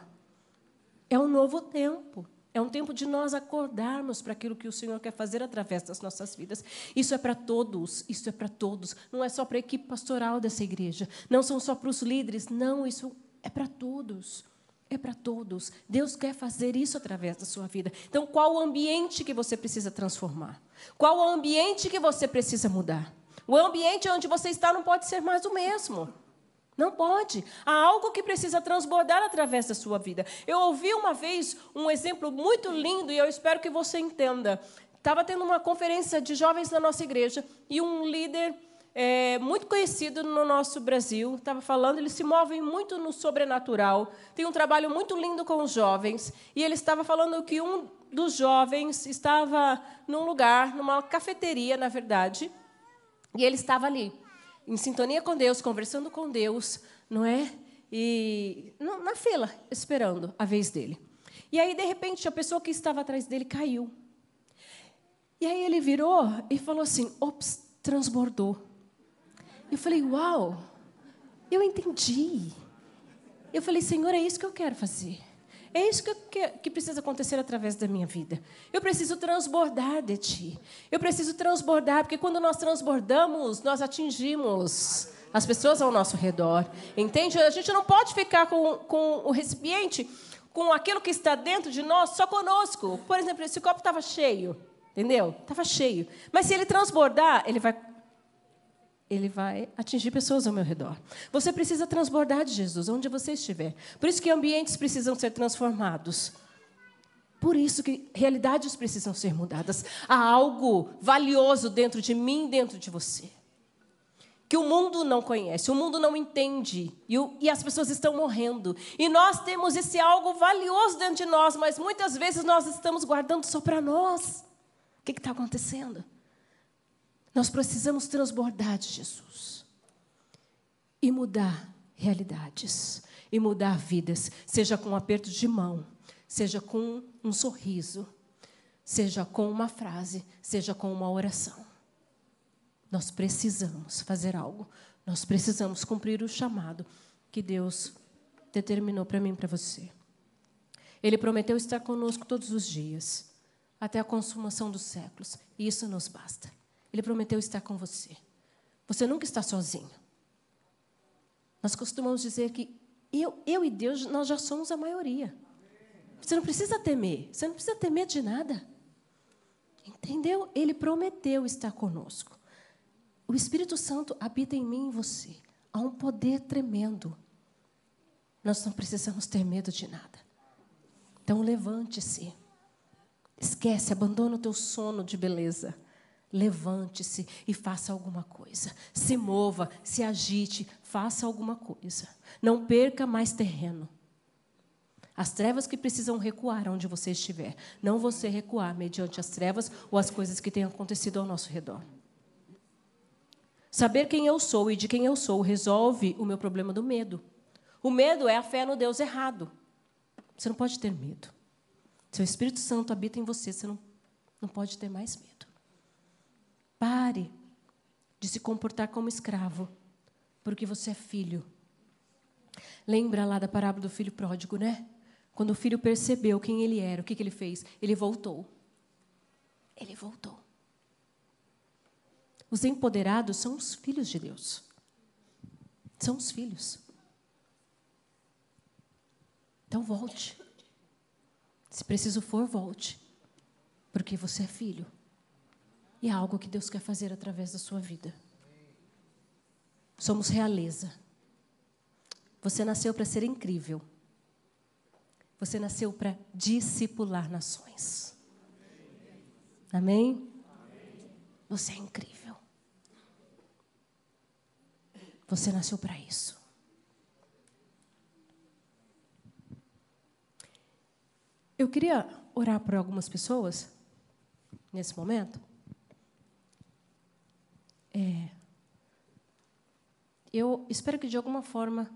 Speaker 1: É um novo tempo. É um tempo de nós acordarmos para aquilo que o Senhor quer fazer através das nossas vidas. Isso é para todos, isso é para todos. Não é só para a equipe pastoral dessa igreja, não são só para os líderes, não, isso é para todos. É para todos. Deus quer fazer isso através da sua vida. Então, qual o ambiente que você precisa transformar? Qual o ambiente que você precisa mudar? O ambiente onde você está não pode ser mais o mesmo. Não pode. Há algo que precisa transbordar através da sua vida. Eu ouvi uma vez um exemplo muito lindo e eu espero que você entenda. Estava tendo uma conferência de jovens na nossa igreja e um líder é, muito conhecido no nosso Brasil estava falando. Ele se move muito no sobrenatural, tem um trabalho muito lindo com os jovens. E ele estava falando que um dos jovens estava num lugar, numa cafeteria, na verdade, e ele estava ali em sintonia com Deus, conversando com Deus, não é? E na fila, esperando a vez dele. E aí, de repente, a pessoa que estava atrás dele caiu. E aí ele virou e falou assim: ops, transbordou. Eu falei: uau, eu entendi. Eu falei: Senhor, é isso que eu quero fazer. É isso que, que, que, precisa acontecer através da minha vida. Eu preciso transbordar de ti. Eu preciso transbordar, porque quando nós transbordamos, nós atingimos as pessoas ao nosso redor. Entende? A gente não pode ficar com, com o recipiente, com aquilo que está dentro de nós, só conosco. Por exemplo, esse copo estava cheio. Entendeu? Estava cheio. Mas se ele transbordar, ele vai ele vai atingir pessoas ao meu redor. Você precisa transbordar de Jesus, onde você estiver. Por isso que ambientes precisam ser transformados. Por isso que realidades precisam ser mudadas. Há algo valioso dentro de mim, dentro de você. Que o mundo não conhece, o mundo não entende. E, o, e as pessoas estão morrendo. E nós temos esse algo valioso dentro de nós, mas muitas vezes nós estamos guardando só para nós. O que está acontecendo? Nós precisamos transbordar de Jesus e mudar realidades, e mudar vidas, seja com um aperto de mão, seja com um sorriso, seja com uma frase, seja com uma oração. Nós precisamos fazer algo, nós precisamos cumprir o chamado que Deus determinou para mim e para você. Ele prometeu estar conosco todos os dias, até a consumação dos séculos, e isso nos basta. Ele prometeu estar com você. Você nunca está sozinho. Nós costumamos dizer que eu, eu e Deus, nós já somos a maioria. Você não precisa temer. Você não precisa ter medo de nada. Entendeu? Ele prometeu estar conosco. O Espírito Santo habita em mim e em você. Há um poder tremendo. Nós não precisamos ter medo de nada. Então levante-se. Esquece, abandona o teu sono de beleza. Levante-se e faça alguma coisa. Se mova, se agite, faça alguma coisa. Não perca mais terreno. As trevas que precisam recuar onde você estiver. Não você recuar mediante as trevas ou as coisas que têm acontecido ao nosso redor. Saber quem eu sou e de quem eu sou resolve o meu problema do medo. O medo é a fé no Deus errado. Você não pode ter medo. Se o Espírito Santo habita em você, você não, não pode ter mais medo. Pare de se comportar como escravo, porque você é filho. Lembra lá da parábola do filho pródigo, né? Quando o filho percebeu quem ele era, o que, que ele fez? Ele voltou. Ele voltou. Os empoderados são os filhos de Deus. São os filhos. Então volte. Se preciso for, volte. Porque você é filho. E é algo que Deus quer fazer através da sua vida. Somos realeza. Você nasceu para ser incrível. Você nasceu para discipular nações. Amém? Você é incrível. Você nasceu para isso. Eu queria orar por algumas pessoas nesse momento. É, eu espero que de alguma forma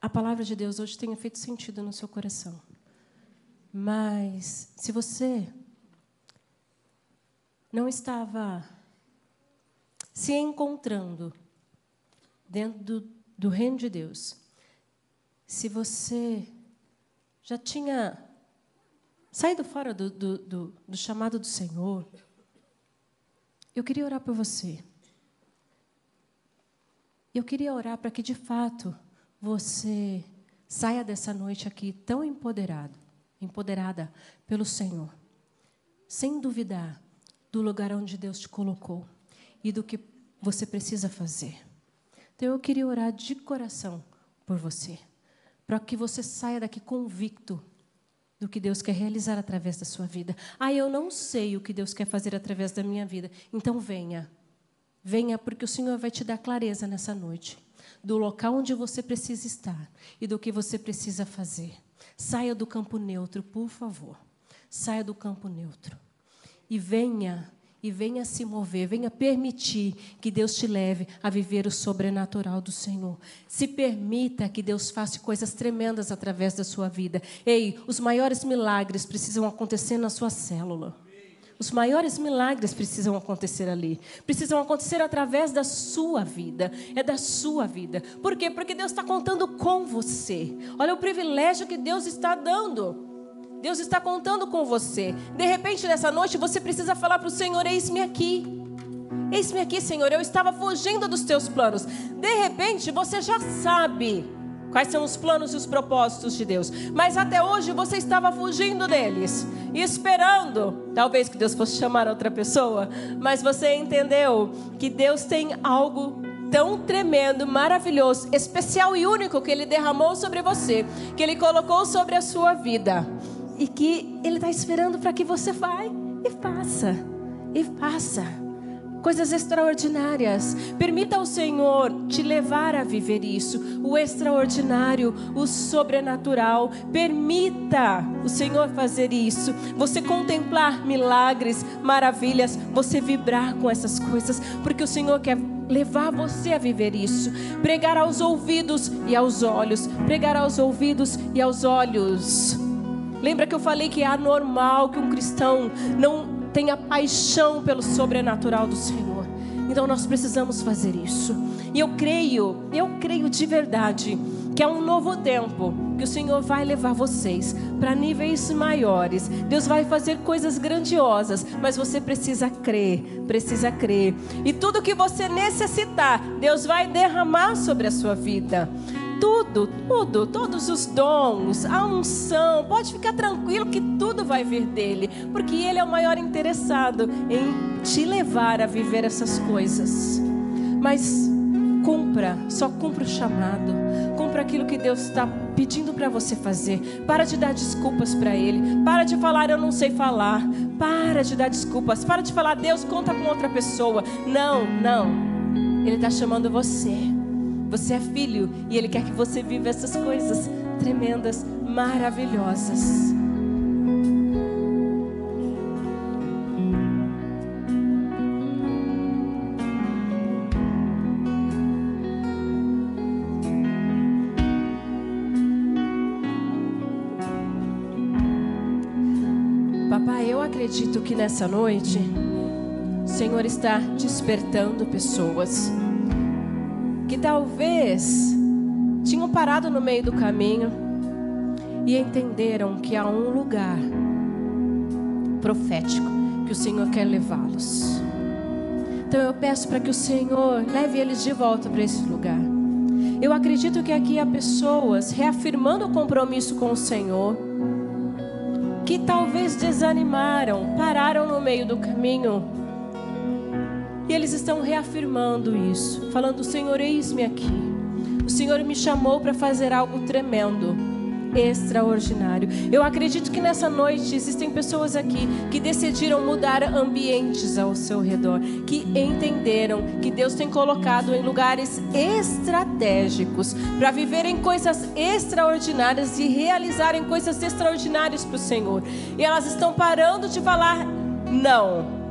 Speaker 1: a palavra de Deus hoje tenha feito sentido no seu coração. Mas se você não estava se encontrando dentro do, do reino de Deus, se você já tinha saindo fora do, do, do chamado do Senhor, eu queria orar por você. Eu queria orar para que, de fato, você saia dessa noite aqui tão empoderado, empoderada pelo Senhor, sem duvidar do lugar onde Deus te colocou e do que você precisa fazer. Então eu queria orar de coração por você, para que você saia daqui convicto do que Deus quer realizar através da sua vida. Ah, eu não sei o que Deus quer fazer através da minha vida. Então venha. Venha, porque o Senhor vai te dar clareza nessa noite do local onde você precisa estar e do que você precisa fazer. Saia do campo neutro, por favor. Saia do campo neutro. E venha e venha se mover, venha permitir que Deus te leve a viver o sobrenatural do Senhor. Se permita que Deus faça coisas tremendas através da sua vida. Ei, os maiores milagres precisam acontecer na sua célula. Os maiores milagres precisam acontecer ali. Precisam acontecer através da sua vida. É da sua vida. Por quê? Porque Deus está contando com você. Olha o privilégio que Deus está dando. Deus está contando com você. De repente, nessa noite, você precisa falar para o Senhor: Eis-me aqui. Eis-me aqui, Senhor. Eu estava fugindo dos teus planos. De repente, você já sabe quais são os planos e os propósitos de Deus. Mas até hoje você estava fugindo deles e esperando, talvez que Deus fosse chamar outra pessoa, mas você entendeu que Deus tem algo tão tremendo, maravilhoso, especial e único que Ele derramou sobre você, que Ele colocou sobre a sua vida e que Ele está esperando para que você vá e faça, e faça coisas extraordinárias. Permita ao Senhor te levar a viver isso, o extraordinário, o sobrenatural. Permita o Senhor fazer isso. Você contemplar milagres, maravilhas, você vibrar com essas coisas, porque o Senhor quer levar você a viver isso. Pregar aos ouvidos e aos olhos, pregar aos ouvidos e aos olhos. Lembra que eu falei que é anormal que um cristão não tenha paixão pelo sobrenatural do Senhor. Então nós precisamos fazer isso. E eu creio, eu creio de verdade que é um novo tempo que o Senhor vai levar vocês para níveis maiores. Deus vai fazer coisas grandiosas, mas você precisa crer, precisa crer. E tudo que você necessitar, Deus vai derramar sobre a sua vida tudo, tudo, todos os dons, a unção, pode ficar tranquilo que tudo vai vir dele, porque ele é o maior interessado em te levar a viver essas coisas. Mas cumpra, só cumpra o chamado, cumpra aquilo que Deus está pedindo para você fazer. Para de dar desculpas para Ele, para de falar eu não sei falar, para de dar desculpas, para de falar Deus conta com outra pessoa. Não, não, Ele está chamando você. Você é filho e Ele quer que você viva essas coisas tremendas, maravilhosas. Papai, eu acredito que nessa noite o Senhor está despertando pessoas talvez tinham parado no meio do caminho e entenderam que há um lugar profético que o Senhor quer levá-los. Então eu peço para que o Senhor leve eles de volta para esse lugar. Eu acredito que aqui há pessoas reafirmando o compromisso com o Senhor, que talvez desanimaram, pararam no meio do caminho eles estão reafirmando isso, falando: Senhor, eis-me aqui. O Senhor me chamou para fazer algo tremendo, extraordinário. Eu acredito que nessa noite existem pessoas aqui que decidiram mudar ambientes ao seu redor, que entenderam que Deus tem colocado em lugares estratégicos para viverem coisas extraordinárias e realizarem coisas extraordinárias para o Senhor. E elas estão parando de falar não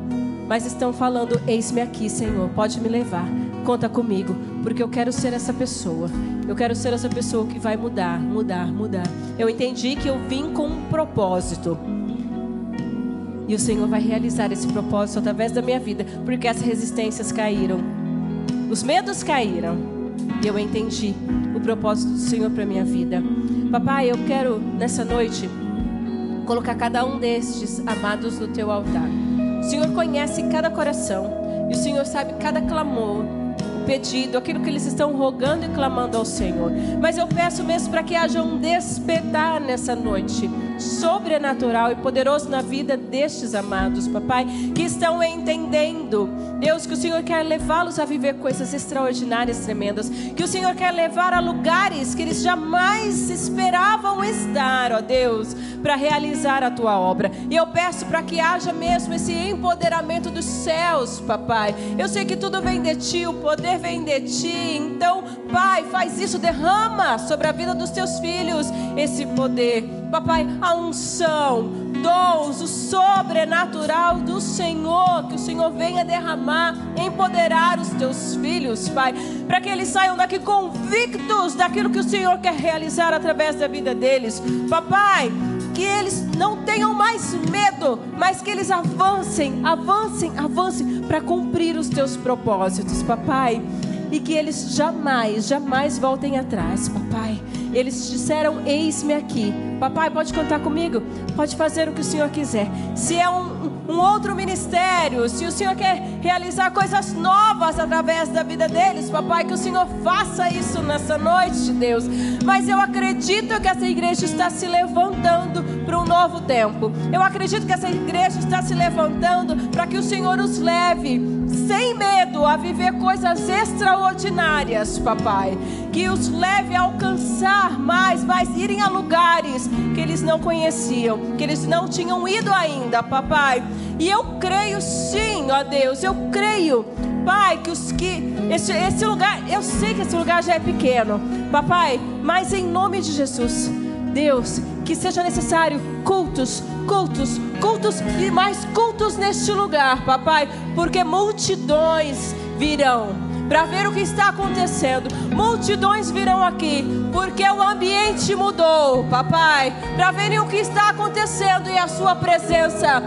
Speaker 1: mas estão falando: Eis-me aqui, Senhor, pode me levar, conta comigo, porque eu quero ser essa pessoa. Eu quero ser essa pessoa que vai mudar, mudar, mudar. Eu entendi que eu vim com um propósito. E o Senhor vai realizar esse propósito através da minha vida, porque as resistências caíram, os medos caíram, e eu entendi o propósito do Senhor para minha vida. Papai, eu quero nessa noite colocar cada um destes amados no teu altar. O Senhor conhece cada coração e o Senhor sabe cada clamor, o pedido, aquilo que eles estão rogando e clamando ao Senhor. Mas eu peço mesmo para que haja um despertar nessa noite sobrenatural e poderoso na vida destes amados, papai, que estão entendendo, Deus, que o Senhor quer levá-los a viver coisas extraordinárias, tremendas, que o Senhor quer levar a lugares que eles jamais esperavam estar, ó Deus, para realizar a tua obra. E eu peço para que haja mesmo esse empoderamento dos céus, papai. Eu sei que tudo vem de ti, o poder vem de ti. Então, Pai, faz isso, derrama sobre a vida dos teus filhos esse poder. Papai, unção, dons, o sobrenatural do Senhor, que o Senhor venha derramar, empoderar os teus filhos, Pai, para que eles saiam daqui convictos daquilo que o Senhor quer realizar através da vida deles. Papai, que eles não tenham mais medo, mas que eles avancem, avancem, avancem para cumprir os teus propósitos, papai. E que eles jamais, jamais voltem atrás, papai. Eles disseram: Eis-me aqui. Papai, pode contar comigo? Pode fazer o que o Senhor quiser. Se é um, um outro ministério, se o Senhor quer realizar coisas novas através da vida deles, papai, que o Senhor faça isso nessa noite, Deus. Mas eu acredito que essa igreja está se levantando para um novo tempo. Eu acredito que essa igreja está se levantando para que o Senhor os leve sem medo a viver coisas extraordinárias, papai. Que os leve a alcançar mais irem a lugares que eles não conheciam, que eles não tinham ido ainda, papai. E eu creio sim, ó Deus, eu creio, Pai, que os que esse, esse lugar, eu sei que esse lugar já é pequeno, papai, mas em nome de Jesus, Deus, que seja necessário cultos, cultos, cultos e mais cultos neste lugar, papai, porque multidões virão para ver o que está acontecendo. Multidões virão aqui, porque o ambiente mudou, papai, para verem o que está acontecendo e a sua presença.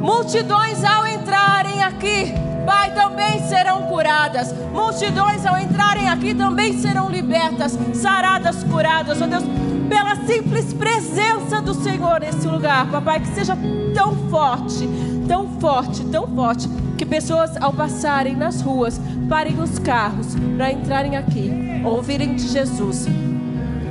Speaker 1: Multidões ao entrarem aqui, Pai, também serão curadas. Multidões ao entrarem aqui também serão libertas, saradas, curadas. Oh Deus, pela simples presença do Senhor nesse lugar, papai, que seja tão forte, tão forte, tão forte, que pessoas ao passarem nas ruas parem os carros para entrarem aqui, ouvirem de Jesus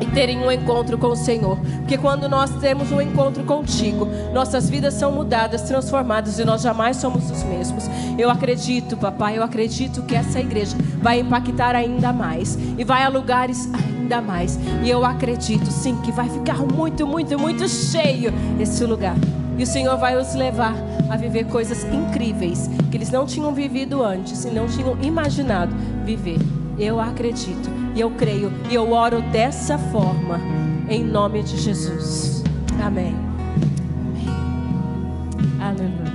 Speaker 1: e terem um encontro com o Senhor. Porque quando nós temos um encontro contigo, nossas vidas são mudadas, transformadas e nós jamais somos os mesmos. Eu acredito, papai, eu acredito que essa igreja vai impactar ainda mais e vai a lugares ainda mais. E eu acredito, sim, que vai ficar muito, muito, muito cheio esse lugar. E o Senhor vai os levar a viver coisas incríveis que eles não tinham vivido antes e não tinham imaginado viver. Eu acredito e eu creio e eu oro dessa forma, em nome de Jesus. Amém. Amém. Aleluia.